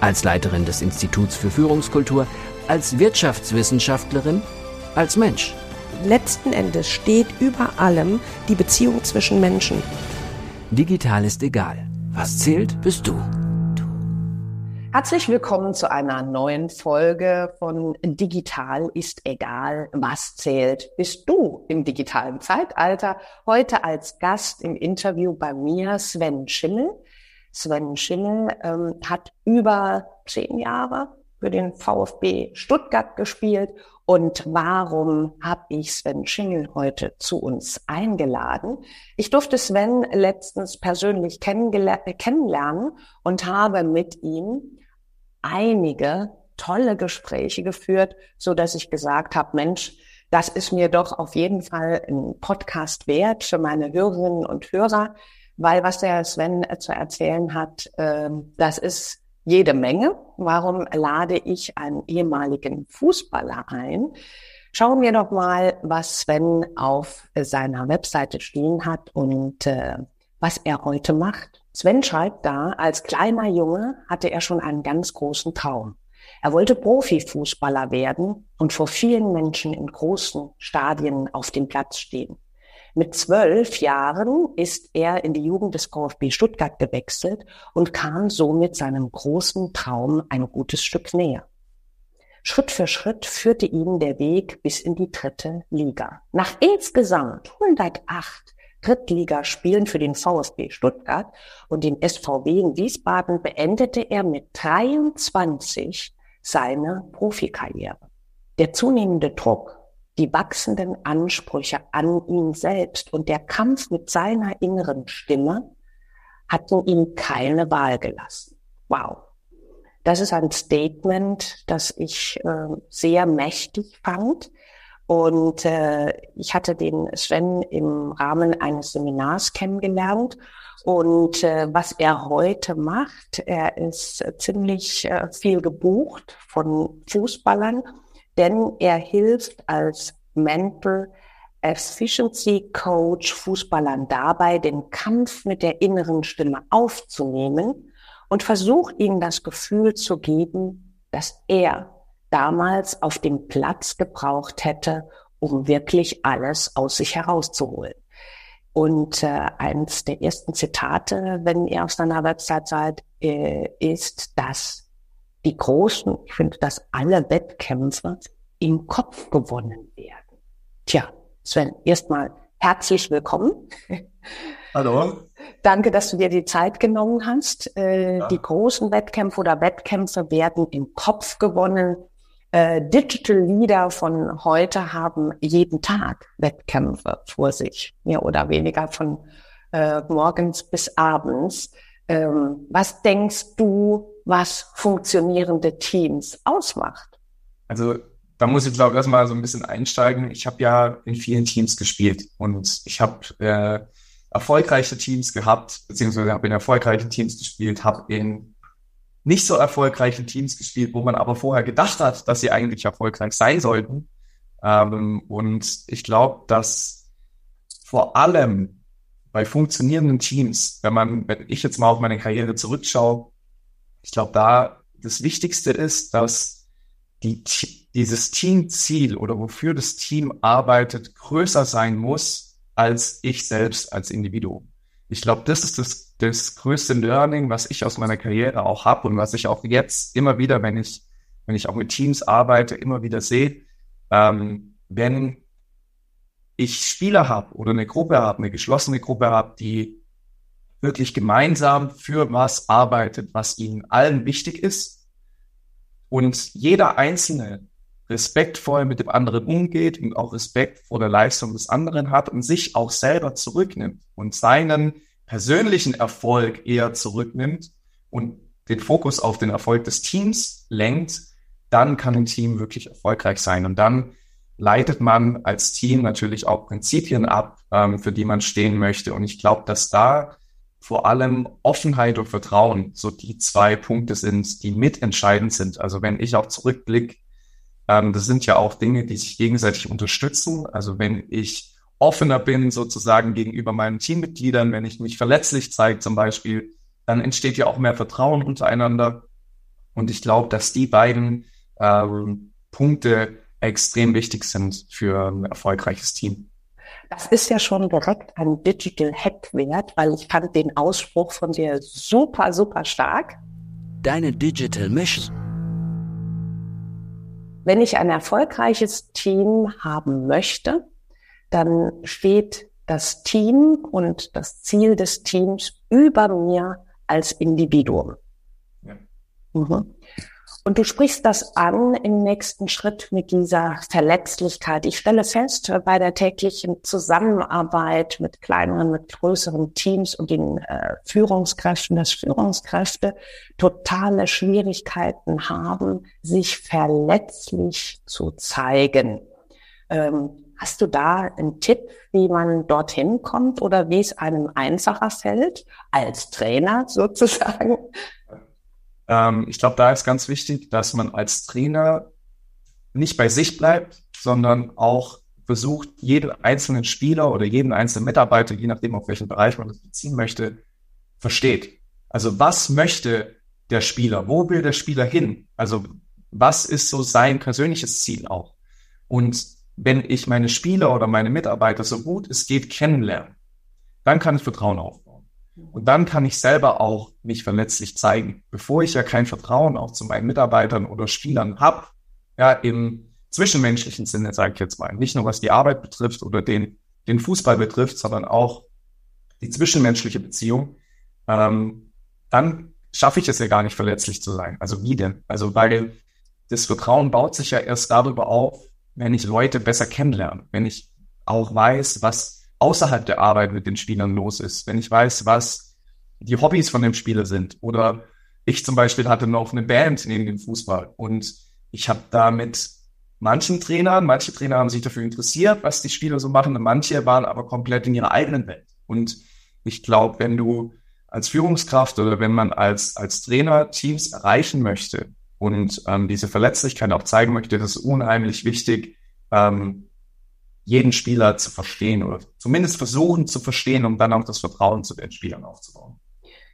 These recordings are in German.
als Leiterin des Instituts für Führungskultur, als Wirtschaftswissenschaftlerin, als Mensch. Letzten Endes steht über allem die Beziehung zwischen Menschen. Digital ist egal. Was zählt, bist du. Herzlich willkommen zu einer neuen Folge von Digital ist egal, was zählt, bist du im digitalen Zeitalter. Heute als Gast im Interview bei mir Sven Schimmel. Sven Schimmel ähm, hat über zehn Jahre für den VfB Stuttgart gespielt. Und warum habe ich Sven Schingel heute zu uns eingeladen? Ich durfte Sven letztens persönlich kennenlernen und habe mit ihm einige tolle Gespräche geführt, so dass ich gesagt habe, Mensch, das ist mir doch auf jeden Fall ein Podcast wert für meine Hörerinnen und Hörer weil was der Sven zu erzählen hat, äh, das ist jede Menge. Warum lade ich einen ehemaligen Fußballer ein? Schauen wir doch mal, was Sven auf seiner Webseite stehen hat und äh, was er heute macht. Sven schreibt da, als kleiner Junge hatte er schon einen ganz großen Traum. Er wollte Profifußballer werden und vor vielen Menschen in großen Stadien auf dem Platz stehen. Mit zwölf Jahren ist er in die Jugend des VfB Stuttgart gewechselt und kam somit seinem großen Traum ein gutes Stück näher. Schritt für Schritt führte ihn der Weg bis in die dritte Liga. Nach insgesamt 108 Drittligaspielen für den VfB Stuttgart und den SVW in Wiesbaden beendete er mit 23 seine Profikarriere. Der zunehmende Druck die wachsenden Ansprüche an ihn selbst und der Kampf mit seiner inneren Stimme hatten ihm keine Wahl gelassen. Wow. Das ist ein Statement, das ich äh, sehr mächtig fand. Und äh, ich hatte den Sven im Rahmen eines Seminars kennengelernt. Und äh, was er heute macht, er ist ziemlich äh, viel gebucht von Fußballern denn er hilft als Mental Efficiency Coach Fußballern dabei, den Kampf mit der inneren Stimme aufzunehmen und versucht ihnen das Gefühl zu geben, dass er damals auf dem Platz gebraucht hätte, um wirklich alles aus sich herauszuholen. Und äh, eines der ersten Zitate, wenn ihr auf seiner Website seid, äh, ist, dass die großen, ich finde, dass alle Wettkämpfe im Kopf gewonnen werden. Tja, Sven, erstmal herzlich willkommen. Hallo. Danke, dass du dir die Zeit genommen hast. Äh, ja. Die großen Wettkämpfe oder Wettkämpfe werden im Kopf gewonnen. Äh, Digital Leader von heute haben jeden Tag Wettkämpfe vor sich, mehr oder weniger von äh, morgens bis abends. Ähm, was denkst du, was funktionierende Teams ausmacht? Also da muss ich glaube ich erstmal so ein bisschen einsteigen. Ich habe ja in vielen Teams gespielt und ich habe äh, erfolgreiche Teams gehabt, beziehungsweise habe in erfolgreichen Teams gespielt, habe in nicht so erfolgreichen Teams gespielt, wo man aber vorher gedacht hat, dass sie eigentlich erfolgreich sein sollten. Ähm, und ich glaube, dass vor allem bei funktionierenden Teams, wenn man, wenn ich jetzt mal auf meine Karriere zurückschaue, ich glaube, da das Wichtigste ist, dass die, dieses Teamziel oder wofür das Team arbeitet, größer sein muss als ich selbst als Individuum. Ich glaube, das ist das, das größte Learning, was ich aus meiner Karriere auch habe und was ich auch jetzt immer wieder, wenn ich, wenn ich auch mit Teams arbeite, immer wieder sehe. Ähm, wenn ich Spieler habe oder eine Gruppe habe, eine geschlossene Gruppe habe, die wirklich gemeinsam für was arbeitet, was ihnen allen wichtig ist und jeder Einzelne respektvoll mit dem anderen umgeht und auch Respekt vor der Leistung des anderen hat und sich auch selber zurücknimmt und seinen persönlichen Erfolg eher zurücknimmt und den Fokus auf den Erfolg des Teams lenkt, dann kann ein Team wirklich erfolgreich sein. Und dann leitet man als Team natürlich auch Prinzipien ab, ähm, für die man stehen möchte. Und ich glaube, dass da vor allem Offenheit und Vertrauen so die zwei Punkte sind, die mitentscheidend sind. Also wenn ich auch zurückblicke, ähm, das sind ja auch Dinge, die sich gegenseitig unterstützen. Also wenn ich offener bin sozusagen gegenüber meinen Teammitgliedern, wenn ich mich verletzlich zeige zum Beispiel, dann entsteht ja auch mehr Vertrauen untereinander. Und ich glaube, dass die beiden ähm, Punkte extrem wichtig sind für ein erfolgreiches Team. Das ist ja schon direkt ein Digital Hack wert, weil ich fand den Ausspruch von dir super, super stark. Deine Digital Mission. Wenn ich ein erfolgreiches Team haben möchte, dann steht das Team und das Ziel des Teams über mir als Individuum. Ja. Mhm. Und du sprichst das an im nächsten Schritt mit dieser Verletzlichkeit. Ich stelle fest, bei der täglichen Zusammenarbeit mit kleineren, mit größeren Teams und den äh, Führungskräften, dass Führungskräfte totale Schwierigkeiten haben, sich verletzlich zu zeigen. Ähm, hast du da einen Tipp, wie man dorthin kommt oder wie es einem einfacher fällt, als Trainer sozusagen? Ähm, ich glaube, da ist ganz wichtig, dass man als Trainer nicht bei sich bleibt, sondern auch versucht, jeden einzelnen Spieler oder jeden einzelnen Mitarbeiter, je nachdem, auf welchen Bereich man das beziehen möchte, versteht. Also was möchte der Spieler? Wo will der Spieler hin? Also was ist so sein persönliches Ziel auch? Und wenn ich meine Spieler oder meine Mitarbeiter so gut es geht kennenlernen, dann kann ich Vertrauen aufbauen. Und dann kann ich selber auch mich verletzlich zeigen. Bevor ich ja kein Vertrauen auch zu meinen Mitarbeitern oder Spielern habe, ja, im zwischenmenschlichen Sinne, sage ich jetzt mal, nicht nur was die Arbeit betrifft oder den, den Fußball betrifft, sondern auch die zwischenmenschliche Beziehung, ähm, dann schaffe ich es ja gar nicht verletzlich zu sein. Also wie denn? Also weil das Vertrauen baut sich ja erst darüber auf, wenn ich Leute besser kennenlerne, wenn ich auch weiß, was außerhalb der Arbeit mit den Spielern los ist, wenn ich weiß, was die Hobbys von dem Spieler sind. Oder ich zum Beispiel hatte noch eine Band neben dem Fußball und ich habe da mit manchen Trainern, manche Trainer haben sich dafür interessiert, was die Spieler so machen, und manche waren aber komplett in ihrer eigenen Welt. Und ich glaube, wenn du als Führungskraft oder wenn man als, als Trainer Teams erreichen möchte und ähm, diese Verletzlichkeit auch zeigen möchte, das ist unheimlich wichtig, ähm, jeden Spieler zu verstehen oder zumindest versuchen zu verstehen, um dann auch das Vertrauen zu den Spielern aufzubauen.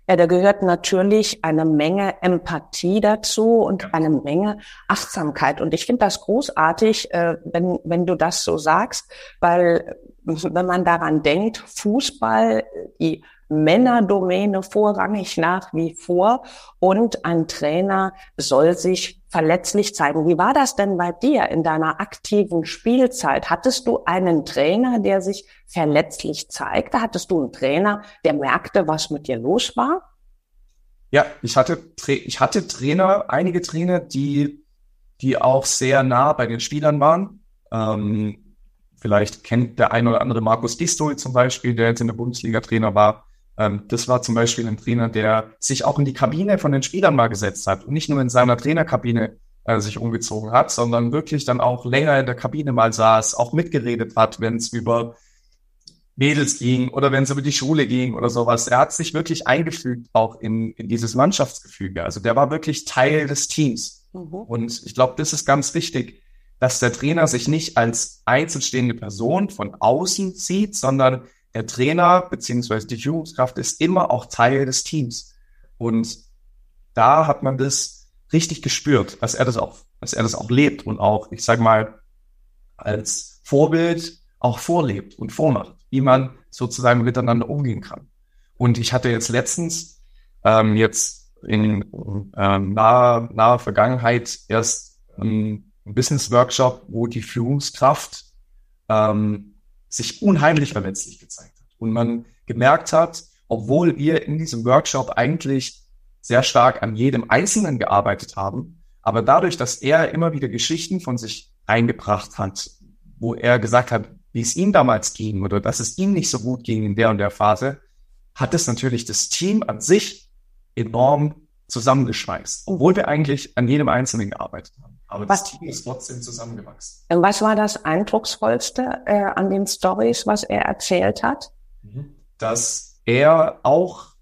Ja, da gehört natürlich eine Menge Empathie dazu und ja. eine Menge Achtsamkeit. Und ich finde das großartig, äh, wenn, wenn du das so sagst, weil wenn man daran denkt, Fußball, die Männerdomäne vorrangig nach wie vor und ein Trainer soll sich verletzlich zeigen. Wie war das denn bei dir in deiner aktiven Spielzeit? Hattest du einen Trainer, der sich verletzlich zeigte? Hattest du einen Trainer, der merkte, was mit dir los war? Ja, ich hatte, ich hatte Trainer, einige Trainer, die, die auch sehr nah bei den Spielern waren. Ähm, vielleicht kennt der eine oder andere Markus Distol zum Beispiel, der jetzt in der Bundesliga Trainer war. Ähm, das war zum Beispiel ein Trainer, der sich auch in die Kabine von den Spielern mal gesetzt hat und nicht nur in seiner Trainerkabine äh, sich umgezogen hat, sondern wirklich dann auch länger in der Kabine mal saß, auch mitgeredet hat, wenn es über Mädels ging oder wenn es über die Schule ging oder sowas. Er hat sich wirklich eingefügt auch in, in dieses Mannschaftsgefüge. Also der war wirklich Teil des Teams. Mhm. Und ich glaube, das ist ganz wichtig, dass der Trainer sich nicht als einzelstehende Person von außen sieht, sondern der Trainer beziehungsweise die Führungskraft ist immer auch Teil des Teams. Und da hat man das richtig gespürt, dass er das auch, dass er das auch lebt und auch, ich sag mal, als Vorbild auch vorlebt und vormacht, wie man sozusagen miteinander umgehen kann. Und ich hatte jetzt letztens, ähm, jetzt in ähm, naher, naher Vergangenheit erst ähm, ein Business Workshop, wo die Führungskraft ähm, sich unheimlich verletzlich gezeigt hat. Und man gemerkt hat, obwohl wir in diesem Workshop eigentlich sehr stark an jedem Einzelnen gearbeitet haben, aber dadurch, dass er immer wieder Geschichten von sich eingebracht hat, wo er gesagt hat, wie es ihm damals ging oder dass es ihm nicht so gut ging in der und der Phase, hat es natürlich das Team an sich enorm zusammengeschweißt, obwohl wir eigentlich an jedem Einzelnen gearbeitet haben. Aber Was- das Team ist trotzdem zusammengewachsen. Was war das Eindrucksvollste äh, an den Stories, was er erzählt hat? Dass er auch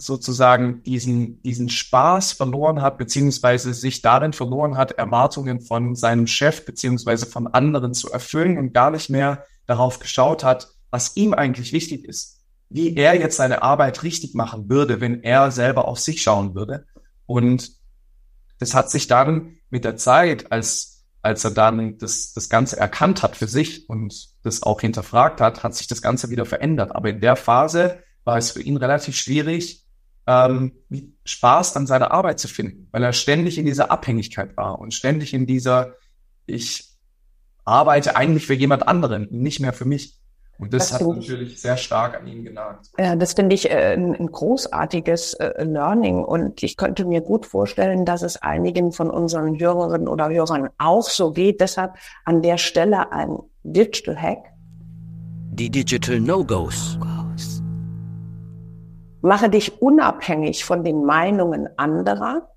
sozusagen diesen, diesen Spaß verloren hat, beziehungsweise sich darin verloren hat, Erwartungen von seinem Chef, beziehungsweise von anderen zu erfüllen und gar nicht mehr darauf geschaut hat, was ihm eigentlich wichtig ist. Wie er jetzt seine Arbeit richtig machen würde, wenn er selber auf sich schauen würde. Und das hat sich dann mit der Zeit, als, als er dann das, das Ganze erkannt hat für sich und das auch hinterfragt hat, hat sich das Ganze wieder verändert. Aber in der Phase war es für ihn relativ schwierig, ähm, Spaß an seiner Arbeit zu finden, weil er ständig in dieser Abhängigkeit war und ständig in dieser, ich arbeite eigentlich für jemand anderen, nicht mehr für mich. Und das, Das hat ich- natürlich sehr stark an ihn genagt. Ja, das finde ich äh, ein, ein großartiges äh, Learning und ich könnte mir gut vorstellen, dass es einigen von unseren Hörerinnen oder Hörern auch so geht. Deshalb an der Stelle ein Digital Hack. Die Digital No-Gos. Mache dich unabhängig von den Meinungen anderer.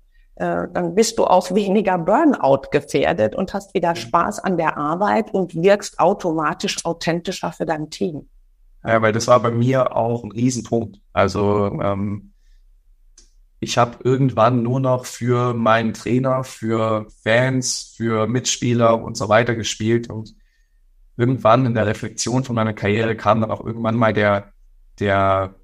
Äh, dann bist du auch weniger Burnout gefährdet und hast wieder Spaß an der Arbeit und wirkst automatisch authentischer für dein Team. Ja, weil das war bei mir auch ein Riesenpunkt. Also ähm, ich habe irgendwann nur noch für meinen Trainer, für Fans, für Mitspieler und so weiter gespielt. Und irgendwann in der Reflexion von meiner Karriere kam dann auch irgendwann mal der, der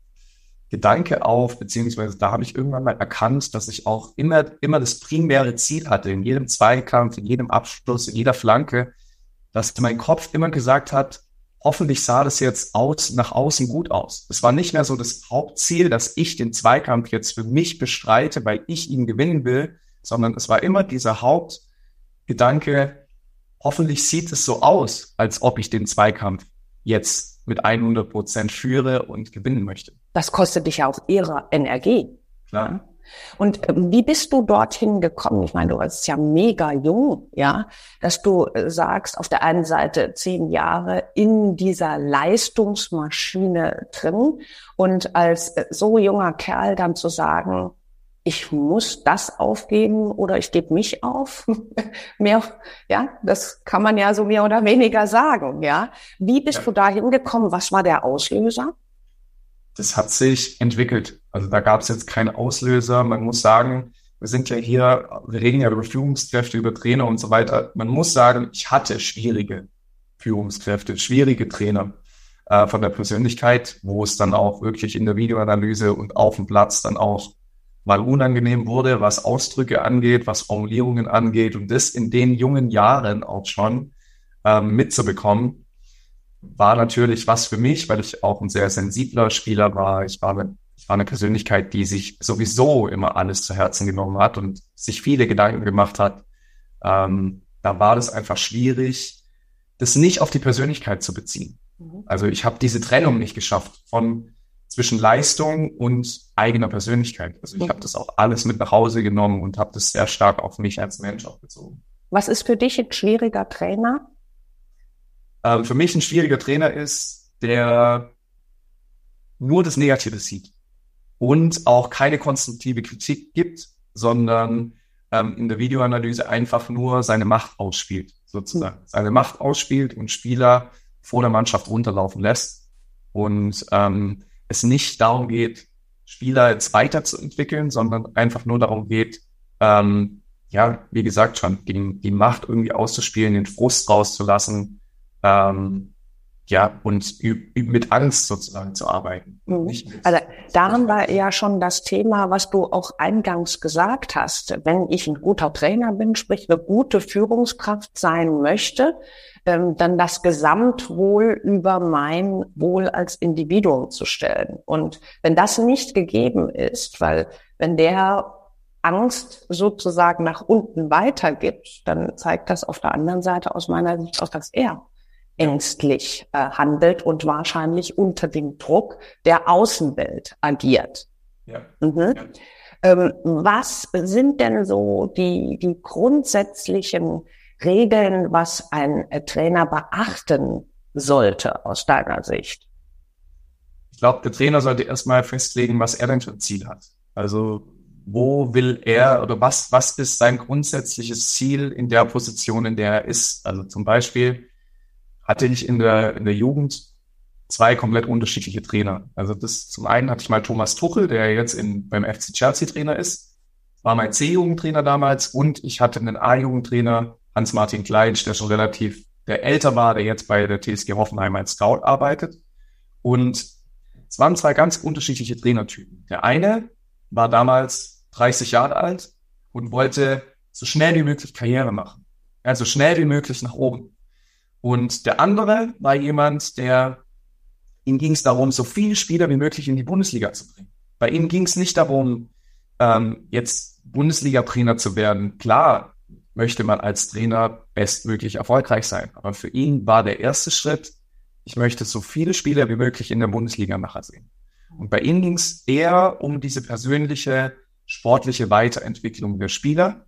Gedanke auf, beziehungsweise da habe ich irgendwann mal erkannt, dass ich auch immer, immer das primäre Ziel hatte, in jedem Zweikampf, in jedem Abschluss, in jeder Flanke, dass mein Kopf immer gesagt hat, hoffentlich sah das jetzt aus, nach außen gut aus. Es war nicht mehr so das Hauptziel, dass ich den Zweikampf jetzt für mich bestreite, weil ich ihn gewinnen will, sondern es war immer dieser Hauptgedanke, hoffentlich sieht es so aus, als ob ich den Zweikampf jetzt mit 100 Prozent führe und gewinnen möchte. Das kostet dich ja auch ihre Energie. Klar. Und ähm, wie bist du dorthin gekommen? Ich meine, du warst ja mega jung, ja, dass du äh, sagst, auf der einen Seite zehn Jahre in dieser Leistungsmaschine drin und als äh, so junger Kerl dann zu sagen, ich muss das aufgeben oder ich gebe mich auf. mehr, ja, das kann man ja so mehr oder weniger sagen, ja. Wie bist Ja. du da hingekommen? Was war der Auslöser? das hat sich entwickelt. Also da gab es jetzt keinen Auslöser. Man muss sagen, wir sind ja hier, wir reden ja über Führungskräfte, über Trainer und so weiter. Man muss sagen, ich hatte schwierige Führungskräfte, schwierige Trainer äh, von der Persönlichkeit, wo es dann auch wirklich in der Videoanalyse und auf dem Platz dann auch mal unangenehm wurde, was Ausdrücke angeht, was Formulierungen angeht und das in den jungen Jahren auch schon ähm, mitzubekommen, war natürlich was für mich, weil ich auch ein sehr sensibler Spieler war. Ich war, eine, ich war eine Persönlichkeit, die sich sowieso immer alles zu Herzen genommen hat und sich viele Gedanken gemacht hat. Ähm, da war das einfach schwierig, das nicht auf die Persönlichkeit zu beziehen. Also ich habe diese Trennung nicht geschafft von zwischen Leistung und eigener Persönlichkeit. Also ich habe das auch alles mit nach Hause genommen und habe das sehr stark auf mich als Mensch auch bezogen. Was ist für dich ein schwieriger Trainer? Ähm, für mich ein schwieriger Trainer ist, der nur das Negative sieht und auch keine konstruktive Kritik gibt, sondern ähm, in der Videoanalyse einfach nur seine Macht ausspielt, sozusagen. Seine Macht ausspielt und Spieler vor der Mannschaft runterlaufen lässt und ähm, es nicht darum geht, Spieler jetzt weiterzuentwickeln, sondern einfach nur darum geht, ähm, ja, wie gesagt schon, die, die Macht irgendwie auszuspielen, den Frust rauszulassen, ähm, ja, und mit Angst sozusagen zu arbeiten. Mhm. Also daran war ja schon das Thema, was du auch eingangs gesagt hast. Wenn ich ein guter Trainer bin, sprich eine gute Führungskraft sein möchte, ähm, dann das Gesamtwohl über mein Wohl als Individuum zu stellen. Und wenn das nicht gegeben ist, weil wenn der Angst sozusagen nach unten weitergibt, dann zeigt das auf der anderen Seite aus meiner Sicht auch, dass er ängstlich äh, handelt und wahrscheinlich unter dem Druck der Außenwelt agiert. ja. Mhm. Ja. Ähm, was sind denn so die, die grundsätzlichen Regeln, was ein äh, Trainer beachten sollte aus deiner Sicht? Ich glaube, der Trainer sollte erstmal festlegen, was er denn für ein Ziel hat. Also wo will er oder was, was ist sein grundsätzliches Ziel in der Position, in der er ist. Also zum Beispiel hatte ich in der, in der Jugend zwei komplett unterschiedliche Trainer. Also das zum einen hatte ich mal Thomas Tuchel, der jetzt in, beim FC Chelsea Trainer ist, war mein C-Jugendtrainer damals und ich hatte einen A-Jugendtrainer, Hans-Martin Kleitsch, der schon relativ, der älter war, der jetzt bei der TSG Hoffenheim als Scout arbeitet. Und es waren zwei ganz unterschiedliche Trainertypen. Der eine war damals 30 Jahre alt und wollte so schnell wie möglich Karriere machen. Also schnell wie möglich nach oben. Und der andere war jemand, der Ihm ging es darum, so viele Spieler wie möglich in die Bundesliga zu bringen. Bei ihm ging es nicht darum, ähm, jetzt Bundesliga-Trainer zu werden. Klar möchte man als Trainer bestmöglich erfolgreich sein, aber für ihn war der erste Schritt, ich möchte so viele Spieler wie möglich in der Bundesliga nachher sehen. Und bei ihm ging es eher um diese persönliche, sportliche Weiterentwicklung der Spieler.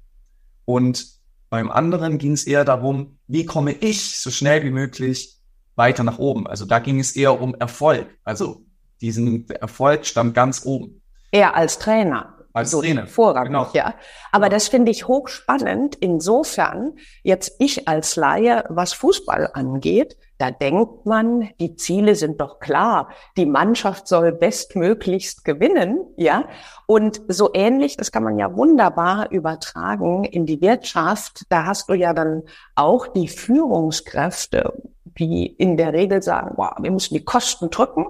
Und beim anderen ging es eher darum, wie komme ich so schnell wie möglich weiter nach oben. Also da ging es eher um Erfolg. Also diesen Erfolg stand ganz oben. Er als Trainer. Als so Trainer. Vorrangig, genau. ja. Aber das finde ich hochspannend. Insofern, jetzt ich als Laie, was Fußball angeht, da denkt man, die Ziele sind doch klar. Die Mannschaft soll bestmöglichst gewinnen, ja. Und so ähnlich, das kann man ja wunderbar übertragen in die Wirtschaft. Da hast du ja dann auch die Führungskräfte die in der Regel sagen, wow, wir müssen die Kosten drücken,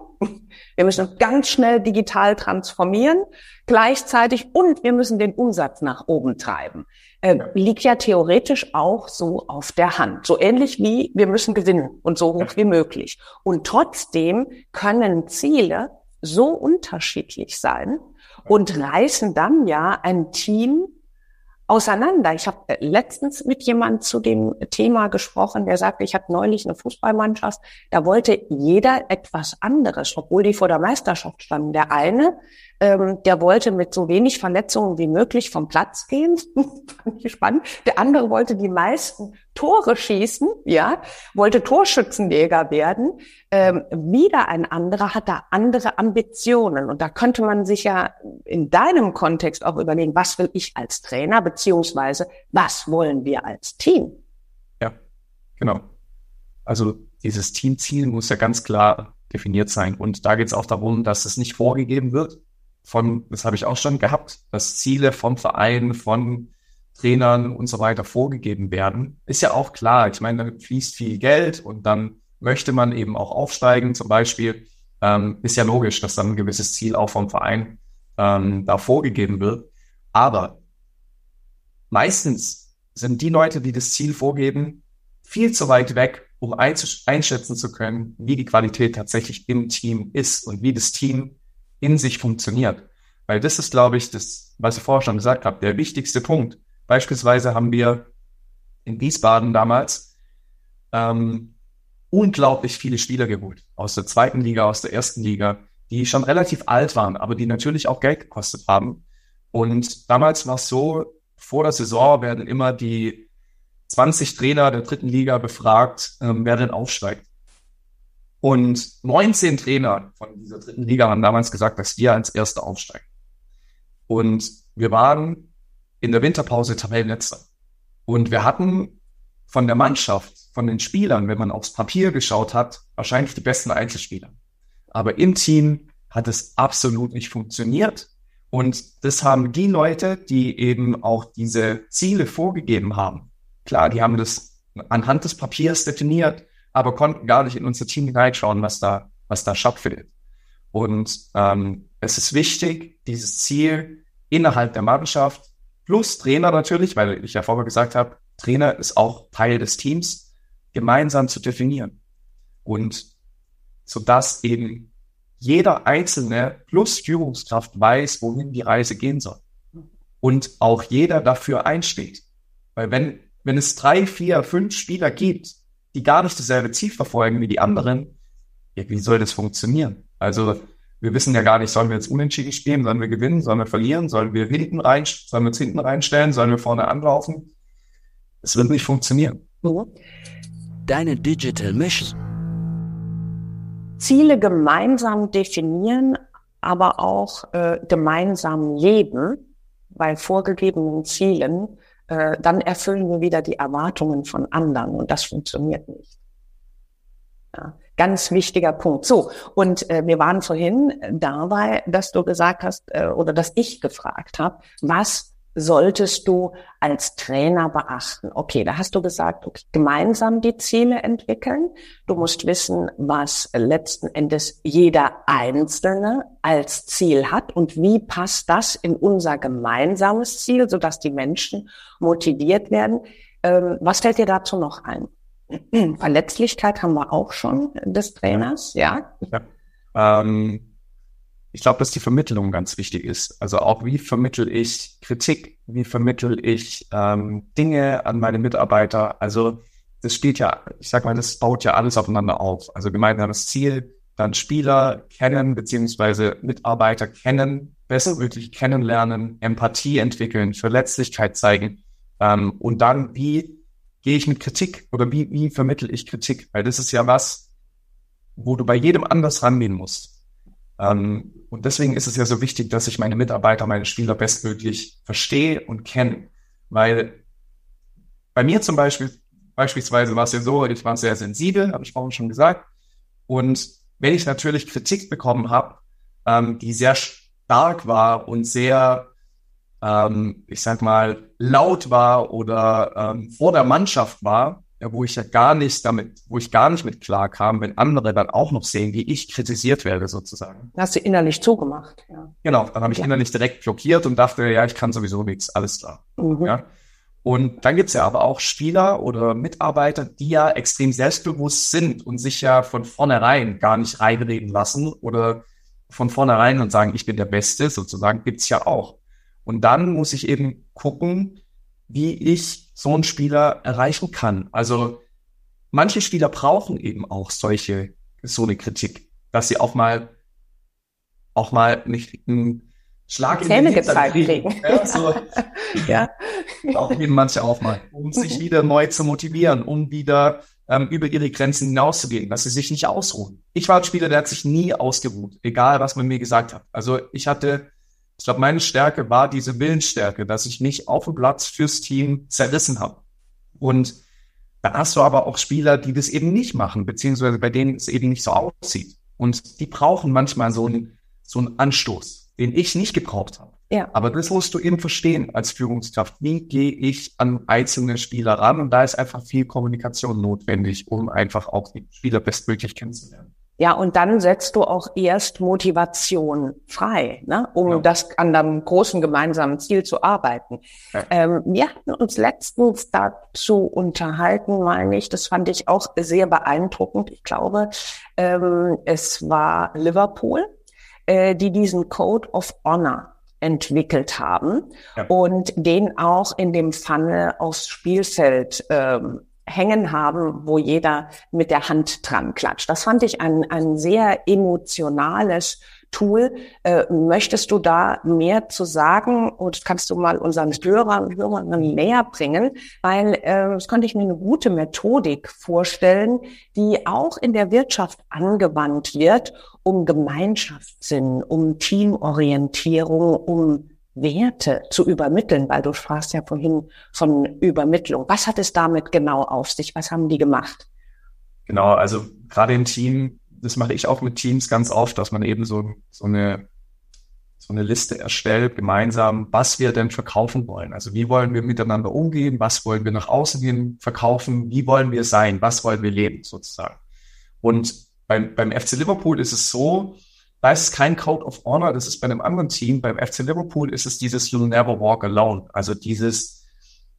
wir müssen ganz schnell digital transformieren, gleichzeitig und wir müssen den Umsatz nach oben treiben. Äh, liegt ja theoretisch auch so auf der Hand. So ähnlich wie wir müssen gewinnen und so hoch wie möglich. Und trotzdem können Ziele so unterschiedlich sein und reißen dann ja ein Team auseinander. Ich habe äh, letztens mit jemand zu dem Thema gesprochen, der sagte, ich hatte neulich eine Fußballmannschaft, da wollte jeder etwas anderes, obwohl die vor der Meisterschaft standen. Der eine ähm, der wollte mit so wenig Verletzungen wie möglich vom Platz gehen. Fand ich spannend. Der andere wollte die meisten Tore schießen, ja, wollte Torschützenjäger werden. Ähm, wieder ein anderer hat da andere Ambitionen. Und da könnte man sich ja in deinem Kontext auch überlegen, was will ich als Trainer, beziehungsweise was wollen wir als Team? Ja, genau. Also dieses Teamziel muss ja ganz klar definiert sein. Und da geht es auch darum, dass es nicht vorgegeben wird, von, das habe ich auch schon gehabt, dass Ziele vom Verein, von Trainern und so weiter vorgegeben werden, ist ja auch klar. Ich meine, da fließt viel Geld und dann möchte man eben auch aufsteigen, zum Beispiel. Ähm, ist ja logisch, dass dann ein gewisses Ziel auch vom Verein ähm, da vorgegeben wird. Aber meistens sind die Leute, die das Ziel vorgeben, viel zu weit weg, um einschätzen zu können, wie die Qualität tatsächlich im Team ist und wie das Team in sich funktioniert. Weil das ist, glaube ich, das, was ich vorher schon gesagt habe, der wichtigste Punkt. Beispielsweise haben wir in Wiesbaden damals ähm, unglaublich viele Spieler geholt. Aus der zweiten Liga, aus der ersten Liga, die schon relativ alt waren, aber die natürlich auch Geld gekostet haben. Und damals war es so, vor der Saison werden immer die 20 Trainer der dritten Liga befragt, ähm, wer denn aufsteigt. Und 19 Trainer von dieser dritten Liga haben damals gesagt, dass wir als Erster aufsteigen. Und wir waren in der Winterpause Tabellenletzter. Und wir hatten von der Mannschaft, von den Spielern, wenn man aufs Papier geschaut hat, wahrscheinlich die besten Einzelspieler. Aber im Team hat es absolut nicht funktioniert. Und das haben die Leute, die eben auch diese Ziele vorgegeben haben. Klar, die haben das anhand des Papiers definiert, aber konnten gar nicht in unser Team hineinschauen, was da, was da stattfindet. Und ähm, es ist wichtig, dieses Ziel innerhalb der Mannschaft plus Trainer natürlich, weil ich ja vorher gesagt habe, Trainer ist auch Teil des Teams, gemeinsam zu definieren. Und so dass eben jeder Einzelne plus Führungskraft weiß, wohin die Reise gehen soll. Und auch jeder dafür einsteht. Weil wenn, wenn es drei, vier, fünf Spieler gibt, die gar nicht dasselbe Ziel verfolgen wie die anderen, ja, wie soll das funktionieren? Also wir wissen ja gar nicht, sollen wir jetzt unentschieden spielen, sollen wir gewinnen, sollen wir verlieren, sollen wir hinten rein, sollen wir uns hinten reinstellen, sollen wir vorne anlaufen? Es wird nicht funktionieren. Deine Digital Mission. Ziele gemeinsam definieren, aber auch äh, gemeinsam leben bei vorgegebenen Zielen, äh, dann erfüllen wir wieder die Erwartungen von anderen und das funktioniert nicht. Ja, ganz wichtiger Punkt. So, und äh, wir waren vorhin dabei, dass du gesagt hast äh, oder dass ich gefragt habe, was solltest du als Trainer beachten? Okay, da hast du gesagt, okay, gemeinsam die Ziele entwickeln. Du musst wissen, was letzten Endes jeder Einzelne als Ziel hat und wie passt das in unser gemeinsames Ziel, sodass die Menschen motiviert werden. Ähm, was fällt dir dazu noch ein? Verletzlichkeit haben wir auch schon des Trainers, ja? ja. Ähm ich glaube, dass die Vermittlung ganz wichtig ist. Also auch wie vermittel ich Kritik, wie vermittel ich ähm, Dinge an meine Mitarbeiter. Also das spielt ja, ich sag mal, das baut ja alles aufeinander auf. Also gemeinsames Ziel, dann Spieler kennen, beziehungsweise Mitarbeiter kennen, bestmöglich kennenlernen, Empathie entwickeln, Verletzlichkeit zeigen. Ähm, und dann, wie gehe ich mit Kritik oder wie, wie vermittel ich Kritik? Weil das ist ja was, wo du bei jedem anders rangehen musst. Ähm, und deswegen ist es ja so wichtig, dass ich meine Mitarbeiter, meine Spieler bestmöglich verstehe und kenne. Weil bei mir zum Beispiel, beispielsweise war es ja so, ich war sehr sensibel, habe ich vorhin schon gesagt. Und wenn ich natürlich Kritik bekommen habe, ähm, die sehr stark war und sehr, ähm, ich sag mal, laut war oder ähm, vor der Mannschaft war, ja, wo ich ja gar nicht damit, wo ich gar nicht mit klar kam, wenn andere dann auch noch sehen, wie ich kritisiert werde sozusagen. Hast du innerlich zugemacht, ja. Genau, dann habe ich ja. innerlich direkt blockiert und dachte, ja, ich kann sowieso nichts, alles klar. Mhm. Ja. Und dann gibt's ja aber auch Spieler oder Mitarbeiter, die ja extrem selbstbewusst sind und sich ja von vornherein gar nicht reinreden lassen oder von vornherein und sagen, ich bin der Beste, sozusagen, gibt's ja auch. Und dann muss ich eben gucken, wie ich so einen Spieler erreichen kann. Also manche Spieler brauchen eben auch solche, so eine Kritik, dass sie auch mal, auch mal nicht einen Schlag Zähne in den gezeigt kriegen. Ja, so. ja. Auch eben manche auch mal, um sich wieder neu zu motivieren, um wieder ähm, über ihre Grenzen hinauszugehen, dass sie sich nicht ausruhen. Ich war ein Spieler, der hat sich nie ausgeruht, egal was man mir gesagt hat. Also ich hatte ich glaube, meine Stärke war diese Willensstärke, dass ich mich auf dem Platz fürs Team zerrissen habe. Und dann hast du aber auch Spieler, die das eben nicht machen, beziehungsweise bei denen es eben nicht so aussieht. Und die brauchen manchmal so einen, so einen Anstoß, den ich nicht gebraucht habe. Ja. Aber das musst du eben verstehen als Führungskraft. Wie gehe ich an einzelne Spieler ran? Und da ist einfach viel Kommunikation notwendig, um einfach auch die Spieler bestmöglich kennenzulernen. Ja, und dann setzt du auch erst Motivation frei, ne, um ja. das an einem großen gemeinsamen Ziel zu arbeiten. Ja. Ähm, wir hatten uns letztens dazu unterhalten, meine ich, das fand ich auch sehr beeindruckend. Ich glaube, ähm, es war Liverpool, äh, die diesen Code of Honor entwickelt haben ja. und den auch in dem Funnel aufs Spielfeld ähm, hängen haben, wo jeder mit der Hand dran klatscht. Das fand ich ein, ein sehr emotionales Tool. Äh, möchtest du da mehr zu sagen und kannst du mal unseren Hörern und Hörern näher bringen? Weil äh, das könnte ich mir eine gute Methodik vorstellen, die auch in der Wirtschaft angewandt wird, um Gemeinschaftssinn, um Teamorientierung, um Werte zu übermitteln, weil du sprachst ja vorhin von Übermittlung. Was hat es damit genau auf sich? Was haben die gemacht? Genau, also gerade im Team, das mache ich auch mit Teams ganz oft, dass man eben so, so eine so eine Liste erstellt, gemeinsam, was wir denn verkaufen wollen. Also wie wollen wir miteinander umgehen, was wollen wir nach außen hin verkaufen, wie wollen wir sein, was wollen wir leben sozusagen. Und beim, beim FC Liverpool ist es so, da ist kein Code of Honor, das ist bei einem anderen Team. Beim FC Liverpool ist es dieses You'll never walk alone. Also dieses,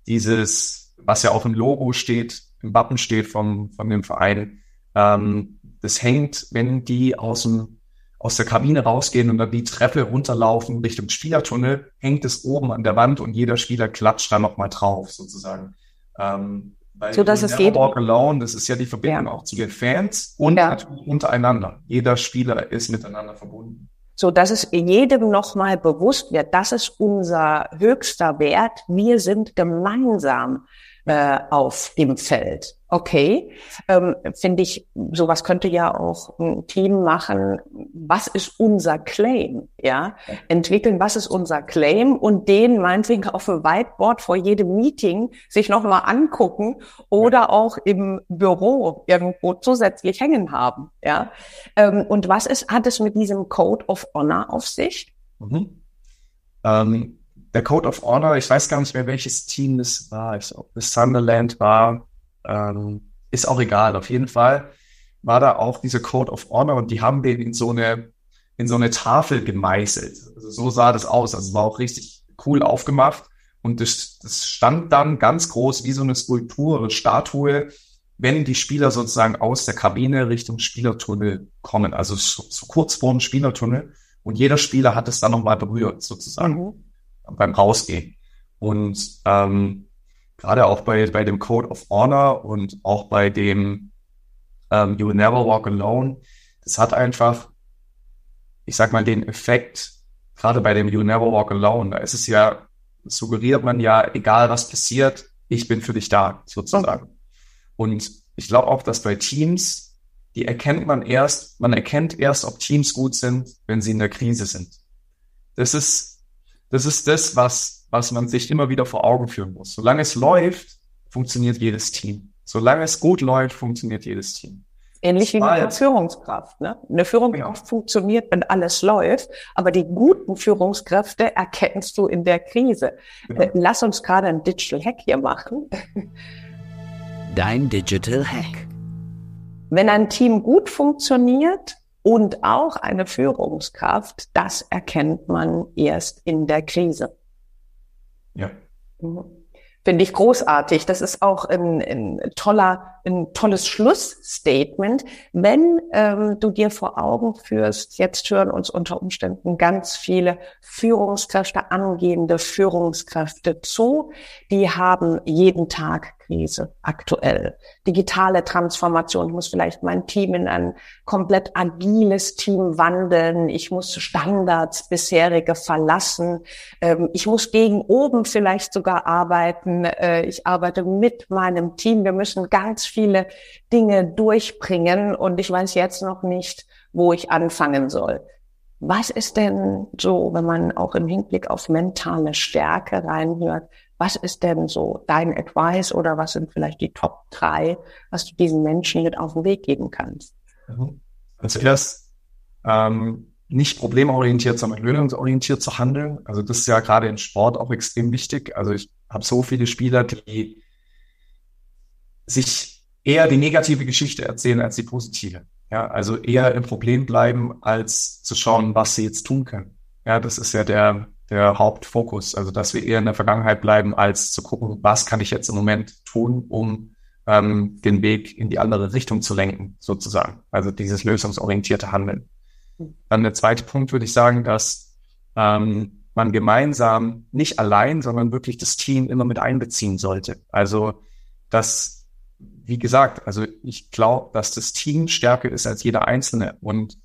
dieses, was ja auch im Logo steht, im Wappen steht vom, von dem Verein. Ähm, das hängt, wenn die aus dem, aus der Kabine rausgehen und dann die Treppe runterlaufen Richtung Spielertunnel, hängt es oben an der Wand und jeder Spieler klatscht da nochmal drauf, sozusagen. Ähm, weil so dass es geht. Walk Alone, das ist ja die Verbindung ja. auch zu den Fans und ja. natürlich untereinander. Jeder Spieler ist miteinander verbunden. So dass es jedem nochmal bewusst wird, das ist unser höchster Wert. Wir sind gemeinsam äh, auf dem Feld. Okay, ähm, finde ich, sowas könnte ja auch ein Team machen. Was ist unser Claim? Ja, entwickeln, was ist unser Claim und den meinetwegen auf dem Whiteboard vor jedem Meeting sich nochmal angucken oder auch im Büro irgendwo zusätzlich hängen haben. Ja, ähm, und was ist, hat es mit diesem Code of Honor auf sich? Mhm. Ähm, der Code of Honor, ich weiß gar nicht mehr, welches Team es war, ob es Sunderland war, ähm, ist auch egal. Auf jeden Fall war da auch dieser Code of Honor und die haben den in so eine, in so eine Tafel gemeißelt. Also so sah das aus. Also war auch richtig cool aufgemacht. Und das, das stand dann ganz groß wie so eine Skulptur oder Statue, wenn die Spieler sozusagen aus der Kabine Richtung Spielertunnel kommen. Also so, so kurz vor dem Spielertunnel. Und jeder Spieler hat es dann nochmal berührt, sozusagen. Mhm beim Rausgehen. Und ähm, gerade auch bei, bei dem Code of Honor und auch bei dem ähm, You Will Never Walk Alone, das hat einfach, ich sag mal, den Effekt, gerade bei dem You Never Walk Alone, da ist es ja, suggeriert man ja, egal was passiert, ich bin für dich da, sozusagen. Und ich glaube auch, dass bei Teams, die erkennt man erst, man erkennt erst, ob Teams gut sind, wenn sie in der Krise sind. Das ist das ist das, was, was man sich immer wieder vor Augen führen muss. Solange es läuft, funktioniert jedes Team. Solange es gut läuft, funktioniert jedes Team. Ähnlich wie mit einer Führungskraft. Ne? Eine Führungskraft ja. funktioniert, wenn alles läuft, aber die guten Führungskräfte erkennst du in der Krise. Ja. Äh, lass uns gerade ein Digital Hack hier machen. Dein Digital Hack. Wenn ein Team gut funktioniert, und auch eine Führungskraft, das erkennt man erst in der Krise. Ja. Mhm. Finde ich großartig. Das ist auch ein, ein toller, ein tolles Schlussstatement. Wenn ähm, du dir vor Augen führst, jetzt hören uns unter Umständen ganz viele Führungskräfte, angehende Führungskräfte zu, die haben jeden Tag Krise aktuell. Digitale Transformation. Ich muss vielleicht mein Team in ein komplett agiles Team wandeln. Ich muss Standards bisherige verlassen. Ähm, ich muss gegen oben vielleicht sogar arbeiten. Äh, ich arbeite mit meinem Team. Wir müssen ganz viele Dinge durchbringen und ich weiß jetzt noch nicht, wo ich anfangen soll. Was ist denn so, wenn man auch im Hinblick auf mentale Stärke reinhört, was ist denn so dein Advice oder was sind vielleicht die Top drei, was du diesen Menschen mit auf den Weg geben kannst? Also erst ähm, nicht problemorientiert, sondern lösungsorientiert zu handeln. Also das ist ja gerade im Sport auch extrem wichtig. Also ich habe so viele Spieler, die sich eher die negative Geschichte erzählen als die positive. Ja, also eher im Problem bleiben, als zu schauen, was sie jetzt tun können. Ja, das ist ja der, der Hauptfokus. Also, dass wir eher in der Vergangenheit bleiben, als zu gucken, was kann ich jetzt im Moment tun, um ähm, den Weg in die andere Richtung zu lenken, sozusagen. Also dieses lösungsorientierte Handeln. Dann der zweite Punkt würde ich sagen, dass ähm, man gemeinsam, nicht allein, sondern wirklich das Team immer mit einbeziehen sollte. Also, dass, wie gesagt, also ich glaube, dass das Team stärker ist als jeder Einzelne. Und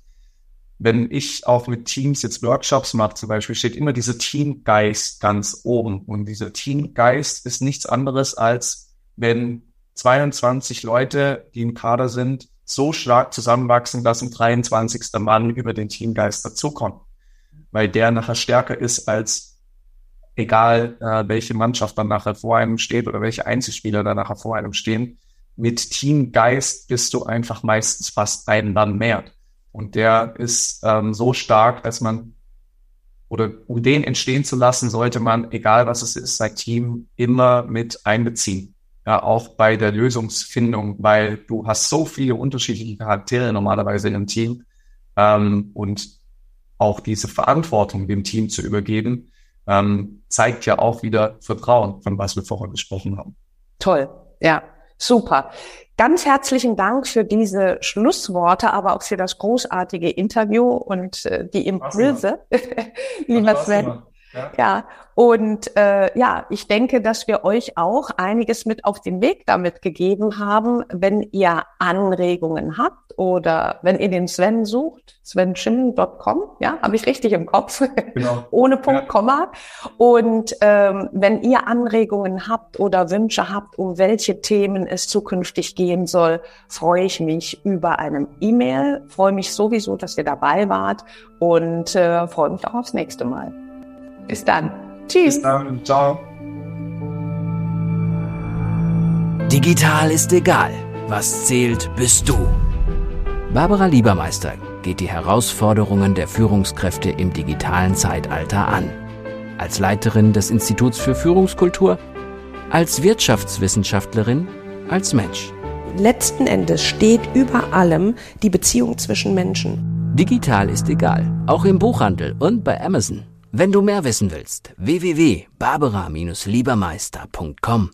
wenn ich auch mit Teams jetzt Workshops mache, zum Beispiel, steht immer dieser Teamgeist ganz oben. Und dieser Teamgeist ist nichts anderes als, wenn 22 Leute, die im Kader sind, so stark zusammenwachsen, dass ein 23. Mann über den Teamgeist dazukommt. Weil der nachher stärker ist als egal, äh, welche Mannschaft dann nachher vor einem steht oder welche Einzelspieler dann nachher vor einem stehen. Mit Teamgeist bist du einfach meistens fast einen Mann mehr. Und der ist ähm, so stark, dass man, oder um den entstehen zu lassen, sollte man, egal was es ist, sein Team immer mit einbeziehen. Ja, auch bei der Lösungsfindung, weil du hast so viele unterschiedliche Charaktere normalerweise im Team ähm, und auch diese Verantwortung dem Team zu übergeben, ähm, zeigt ja auch wieder Vertrauen, von was wir vorher gesprochen haben. Toll, ja, super. Ganz herzlichen Dank für diese Schlussworte, aber auch für das großartige Interview und äh, die Impulse, lieber Sven. Ja, ja. und äh, ja, ich denke, dass wir euch auch einiges mit auf den Weg damit gegeben haben. Wenn ihr Anregungen habt oder wenn ihr den Sven sucht, svenschimmel.com, ja, habe ich richtig im Kopf, genau. ohne Punkt, ja. Komma. Und ähm, wenn ihr Anregungen habt oder Wünsche habt, um welche Themen es zukünftig gehen soll, freue ich mich über eine E-Mail, freue mich sowieso, dass ihr dabei wart und äh, freue mich auch aufs nächste Mal. Bis dann. Tschüss. Bis dann. Ciao. Digital ist egal. Was zählt, bist du. Barbara Liebermeister geht die Herausforderungen der Führungskräfte im digitalen Zeitalter an. Als Leiterin des Instituts für Führungskultur, als Wirtschaftswissenschaftlerin, als Mensch. Letzten Endes steht über allem die Beziehung zwischen Menschen. Digital ist egal, auch im Buchhandel und bei Amazon. Wenn du mehr wissen willst, www.barbara-liebermeister.com